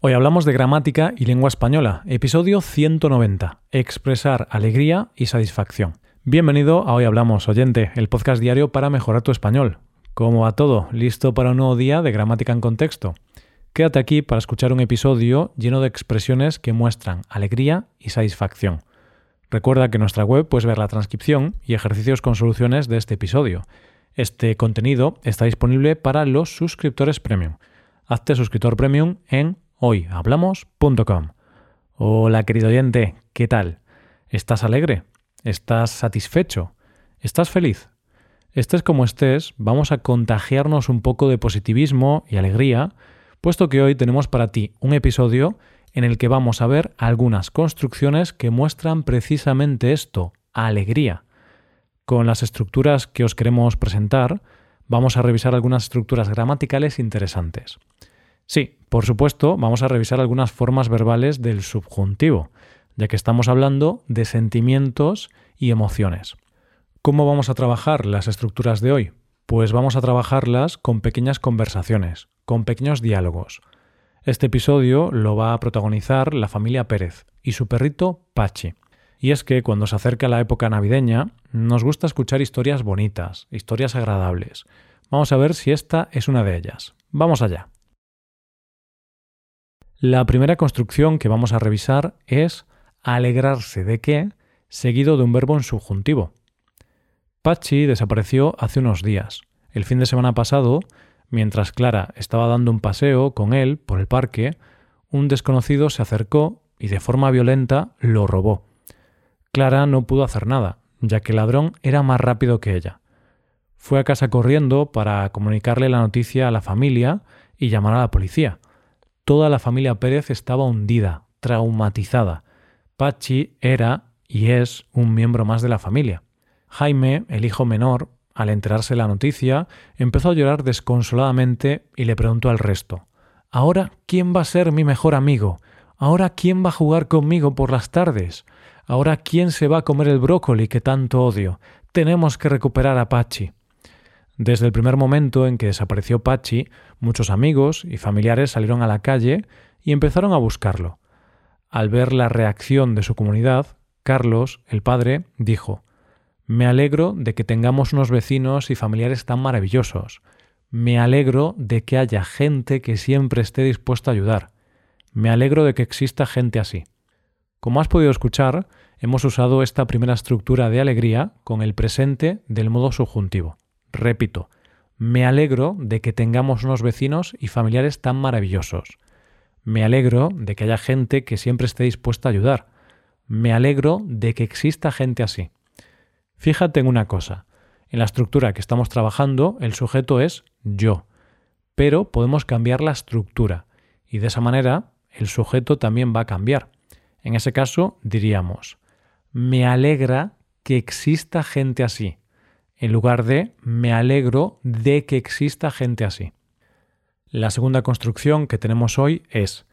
Hoy hablamos de gramática y lengua española, episodio 190, expresar alegría y satisfacción. Bienvenido a Hoy Hablamos, oyente, el podcast diario para mejorar tu español. ¿Cómo va todo? ¿Listo para un nuevo día de gramática en contexto? Quédate aquí para escuchar un episodio lleno de expresiones que muestran alegría y satisfacción. Recuerda que en nuestra web puedes ver la transcripción y ejercicios con soluciones de este episodio. Este contenido está disponible para los suscriptores premium. Hazte suscriptor premium en hoyhablamos.com. Hola querido oyente, ¿qué tal? ¿Estás alegre? ¿Estás satisfecho? ¿Estás feliz? Estés como estés, vamos a contagiarnos un poco de positivismo y alegría, puesto que hoy tenemos para ti un episodio en el que vamos a ver algunas construcciones que muestran precisamente esto, alegría. Con las estructuras que os queremos presentar, vamos a revisar algunas estructuras gramaticales interesantes. Sí, por supuesto, vamos a revisar algunas formas verbales del subjuntivo, ya que estamos hablando de sentimientos y emociones. ¿Cómo vamos a trabajar las estructuras de hoy? Pues vamos a trabajarlas con pequeñas conversaciones, con pequeños diálogos. Este episodio lo va a protagonizar la familia Pérez y su perrito Pachi. Y es que cuando se acerca la época navideña, nos gusta escuchar historias bonitas, historias agradables. Vamos a ver si esta es una de ellas. Vamos allá. La primera construcción que vamos a revisar es alegrarse de qué, seguido de un verbo en subjuntivo. Pachi desapareció hace unos días. El fin de semana pasado, mientras Clara estaba dando un paseo con él por el parque, un desconocido se acercó y de forma violenta lo robó. Clara no pudo hacer nada, ya que el ladrón era más rápido que ella. Fue a casa corriendo para comunicarle la noticia a la familia y llamar a la policía. Toda la familia Pérez estaba hundida, traumatizada. Pachi era y es un miembro más de la familia. Jaime, el hijo menor, al enterarse de la noticia, empezó a llorar desconsoladamente y le preguntó al resto Ahora, ¿quién va a ser mi mejor amigo? Ahora, ¿quién va a jugar conmigo por las tardes? Ahora, ¿quién se va a comer el brócoli que tanto odio? Tenemos que recuperar a Pachi. Desde el primer momento en que desapareció Pachi, muchos amigos y familiares salieron a la calle y empezaron a buscarlo. Al ver la reacción de su comunidad, Carlos, el padre, dijo Me alegro de que tengamos unos vecinos y familiares tan maravillosos. Me alegro de que haya gente que siempre esté dispuesta a ayudar. Me alegro de que exista gente así. Como has podido escuchar, hemos usado esta primera estructura de alegría con el presente del modo subjuntivo. Repito, me alegro de que tengamos unos vecinos y familiares tan maravillosos. Me alegro de que haya gente que siempre esté dispuesta a ayudar. Me alegro de que exista gente así. Fíjate en una cosa. En la estructura que estamos trabajando, el sujeto es yo. Pero podemos cambiar la estructura y de esa manera el sujeto también va a cambiar. En ese caso diríamos, me alegra que exista gente así en lugar de me alegro de que exista gente así. La segunda construcción que tenemos hoy es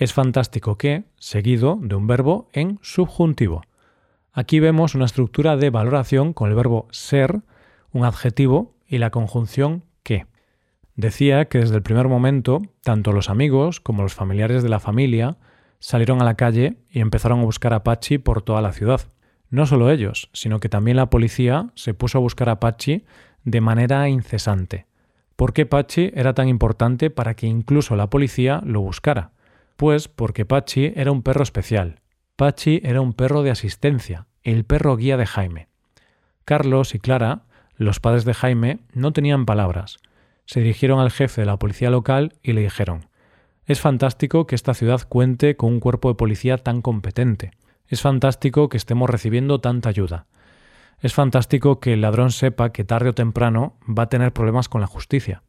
es fantástico que, seguido de un verbo en subjuntivo. Aquí vemos una estructura de valoración con el verbo ser, un adjetivo y la conjunción que. Decía que desde el primer momento, tanto los amigos como los familiares de la familia salieron a la calle y empezaron a buscar a Pachi por toda la ciudad. No solo ellos, sino que también la policía se puso a buscar a Pachi de manera incesante. ¿Por qué Pachi era tan importante para que incluso la policía lo buscara? Pues porque Pachi era un perro especial. Pachi era un perro de asistencia, el perro guía de Jaime. Carlos y Clara, los padres de Jaime, no tenían palabras. Se dirigieron al jefe de la policía local y le dijeron Es fantástico que esta ciudad cuente con un cuerpo de policía tan competente. Es fantástico que estemos recibiendo tanta ayuda. Es fantástico que el ladrón sepa que tarde o temprano va a tener problemas con la justicia.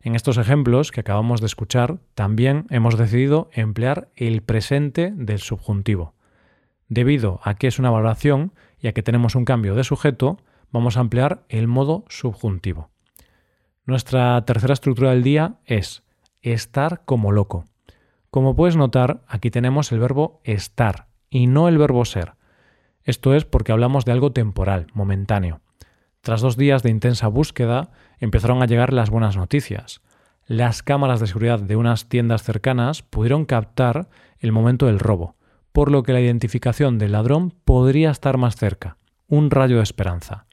En estos ejemplos que acabamos de escuchar, también hemos decidido emplear el presente del subjuntivo. Debido a que es una valoración y a que tenemos un cambio de sujeto, vamos a emplear el modo subjuntivo. Nuestra tercera estructura del día es estar como loco. Como puedes notar, aquí tenemos el verbo estar, y no el verbo ser. Esto es porque hablamos de algo temporal, momentáneo. Tras dos días de intensa búsqueda, empezaron a llegar las buenas noticias. las cámaras de seguridad de unas tiendas cercanas pudieron captar el momento del robo, por lo que la identificación del ladrón podría estar más cerca. Un rayo de esperanza.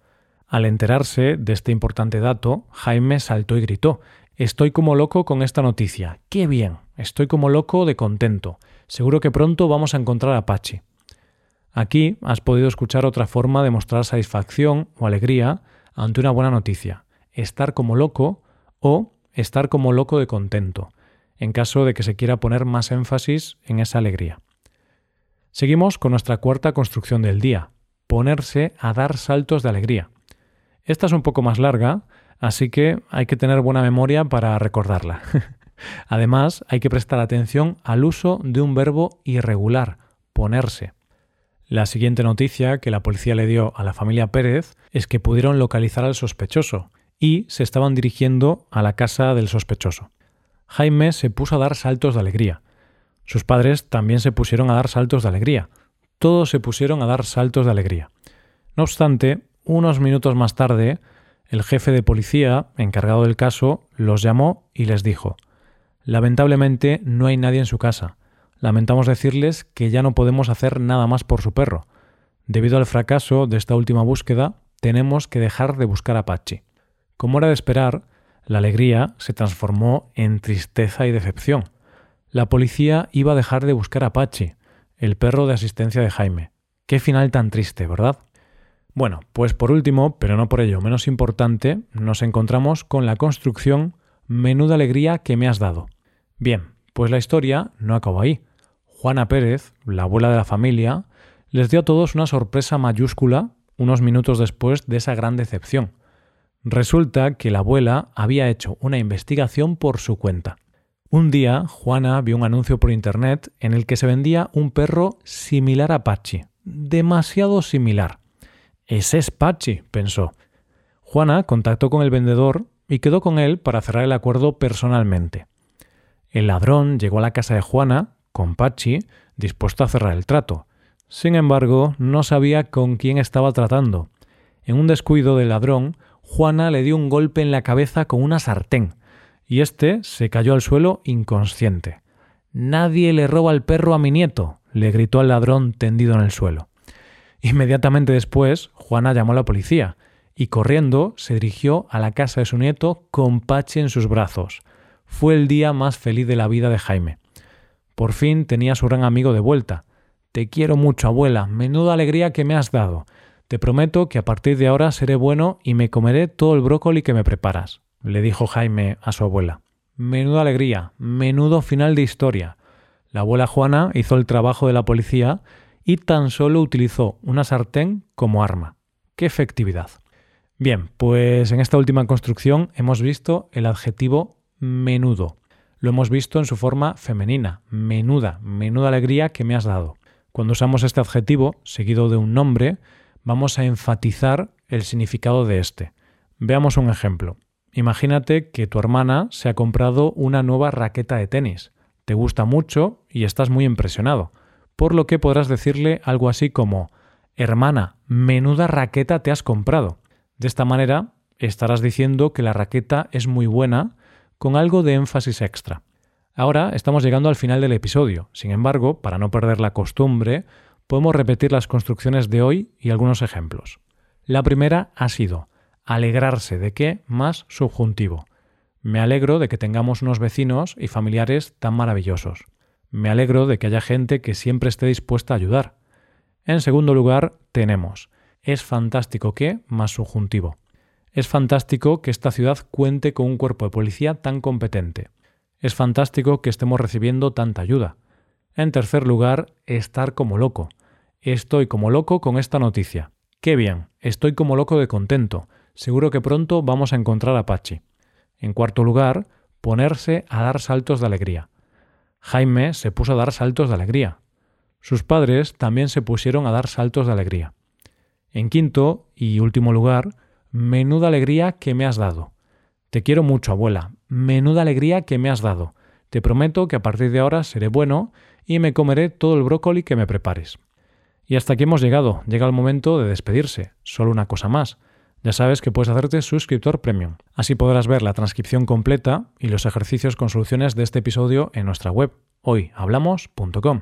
Al enterarse de este importante dato, Jaime saltó y gritó Estoy como loco con esta noticia. ¡Qué bien! Estoy como loco de contento. Seguro que pronto vamos a encontrar a Pachi. Aquí has podido escuchar otra forma de mostrar satisfacción o alegría ante una buena noticia. Estar como loco o estar como loco de contento, en caso de que se quiera poner más énfasis en esa alegría. Seguimos con nuestra cuarta construcción del día, ponerse a dar saltos de alegría. Esta es un poco más larga, así que hay que tener buena memoria para recordarla. Además, hay que prestar atención al uso de un verbo irregular, ponerse. La siguiente noticia que la policía le dio a la familia Pérez es que pudieron localizar al sospechoso y se estaban dirigiendo a la casa del sospechoso. Jaime se puso a dar saltos de alegría. Sus padres también se pusieron a dar saltos de alegría. Todos se pusieron a dar saltos de alegría. No obstante, unos minutos más tarde, el jefe de policía, encargado del caso, los llamó y les dijo Lamentablemente no hay nadie en su casa. Lamentamos decirles que ya no podemos hacer nada más por su perro. Debido al fracaso de esta última búsqueda, tenemos que dejar de buscar a Pachi. Como era de esperar, la alegría se transformó en tristeza y decepción. La policía iba a dejar de buscar a Pachi, el perro de asistencia de Jaime. Qué final tan triste, ¿verdad? Bueno, pues por último, pero no por ello menos importante, nos encontramos con la construcción Menuda alegría que me has dado. Bien, pues la historia no acabó ahí. Juana Pérez, la abuela de la familia, les dio a todos una sorpresa mayúscula unos minutos después de esa gran decepción. Resulta que la abuela había hecho una investigación por su cuenta. Un día, Juana vio un anuncio por internet en el que se vendía un perro similar a Pachi. Demasiado similar. Ese es Pachi, pensó. Juana contactó con el vendedor y quedó con él para cerrar el acuerdo personalmente. El ladrón llegó a la casa de Juana, con Pachi, dispuesto a cerrar el trato. Sin embargo, no sabía con quién estaba tratando. En un descuido del ladrón, Juana le dio un golpe en la cabeza con una sartén, y éste se cayó al suelo inconsciente. Nadie le roba el perro a mi nieto, le gritó al ladrón tendido en el suelo. Inmediatamente después, Juana llamó a la policía, y corriendo se dirigió a la casa de su nieto con Pachi en sus brazos. Fue el día más feliz de la vida de Jaime. Por fin tenía a su gran amigo de vuelta. Te quiero mucho, abuela. Menuda alegría que me has dado. Te prometo que a partir de ahora seré bueno y me comeré todo el brócoli que me preparas, le dijo Jaime a su abuela. Menuda alegría, menudo final de historia. La abuela Juana hizo el trabajo de la policía y tan solo utilizó una sartén como arma. ¡Qué efectividad! Bien, pues en esta última construcción hemos visto el adjetivo menudo. Lo hemos visto en su forma femenina, menuda, menuda alegría que me has dado. Cuando usamos este adjetivo, seguido de un nombre, vamos a enfatizar el significado de este. Veamos un ejemplo. Imagínate que tu hermana se ha comprado una nueva raqueta de tenis. Te gusta mucho y estás muy impresionado, por lo que podrás decirle algo así como Hermana, menuda raqueta te has comprado. De esta manera estarás diciendo que la raqueta es muy buena con algo de énfasis extra. Ahora estamos llegando al final del episodio. Sin embargo, para no perder la costumbre, podemos repetir las construcciones de hoy y algunos ejemplos. La primera ha sido alegrarse de qué más subjuntivo. Me alegro de que tengamos unos vecinos y familiares tan maravillosos. Me alegro de que haya gente que siempre esté dispuesta a ayudar. En segundo lugar, tenemos es fantástico que más subjuntivo. Es fantástico que esta ciudad cuente con un cuerpo de policía tan competente. Es fantástico que estemos recibiendo tanta ayuda. En tercer lugar, estar como loco. Estoy como loco con esta noticia. Qué bien, estoy como loco de contento. Seguro que pronto vamos a encontrar a Pachi. En cuarto lugar, ponerse a dar saltos de alegría. Jaime se puso a dar saltos de alegría. Sus padres también se pusieron a dar saltos de alegría. En quinto y último lugar, menuda alegría que me has dado. Te quiero mucho, abuela. Menuda alegría que me has dado. Te prometo que a partir de ahora seré bueno y me comeré todo el brócoli que me prepares. Y hasta aquí hemos llegado. Llega el momento de despedirse. Solo una cosa más. Ya sabes que puedes hacerte suscriptor premium. Así podrás ver la transcripción completa y los ejercicios con soluciones de este episodio en nuestra web hoyhablamos.com.